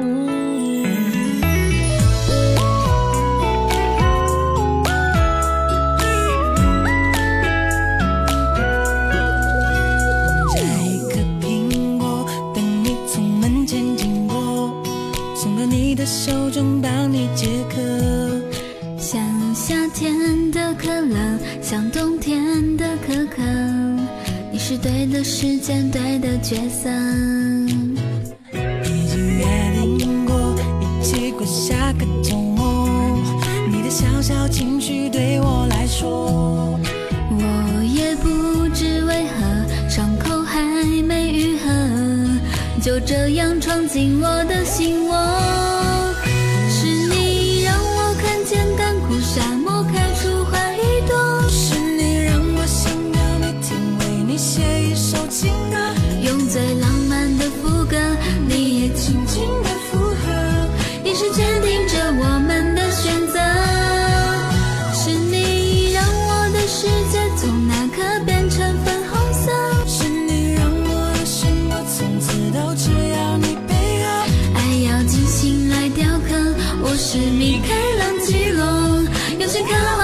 摘一颗苹果等你从门前经过送到你的手中帮你解渴像夏天的可乐像冬天的可可你是对的时间对的角色。小小情绪对我来说，我也不知为何，伤口还没愈合，就这样闯进我的心窝。我是米开朗基罗，用心刻画。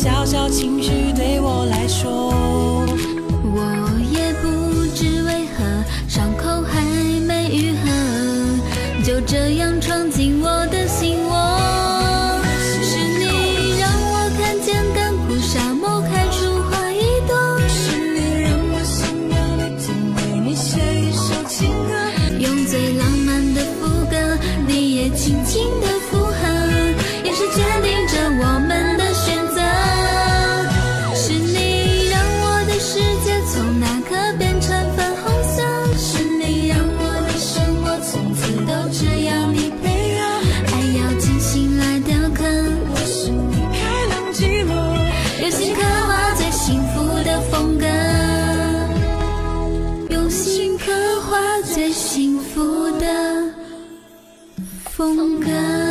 小小情绪对我来说，我也不知为何，伤口还没愈合，就这样闯进我的心窝。从此都只要你配合，爱要精心来雕刻。我是你开朗寂寞，用心刻画最幸福的风格，用心刻画最幸福的风格。